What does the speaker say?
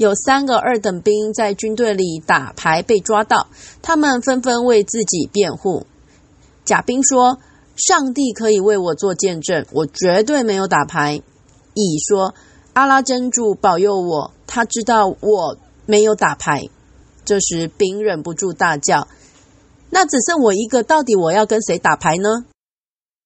有三个二等兵在军队里打牌被抓到，他们纷纷为自己辩护。甲兵说：“上帝可以为我做见证，我绝对没有打牌。”乙说：“阿拉真主保佑我，他知道我没有打牌。”这时，丙忍不住大叫：“那只剩我一个，到底我要跟谁打牌呢？”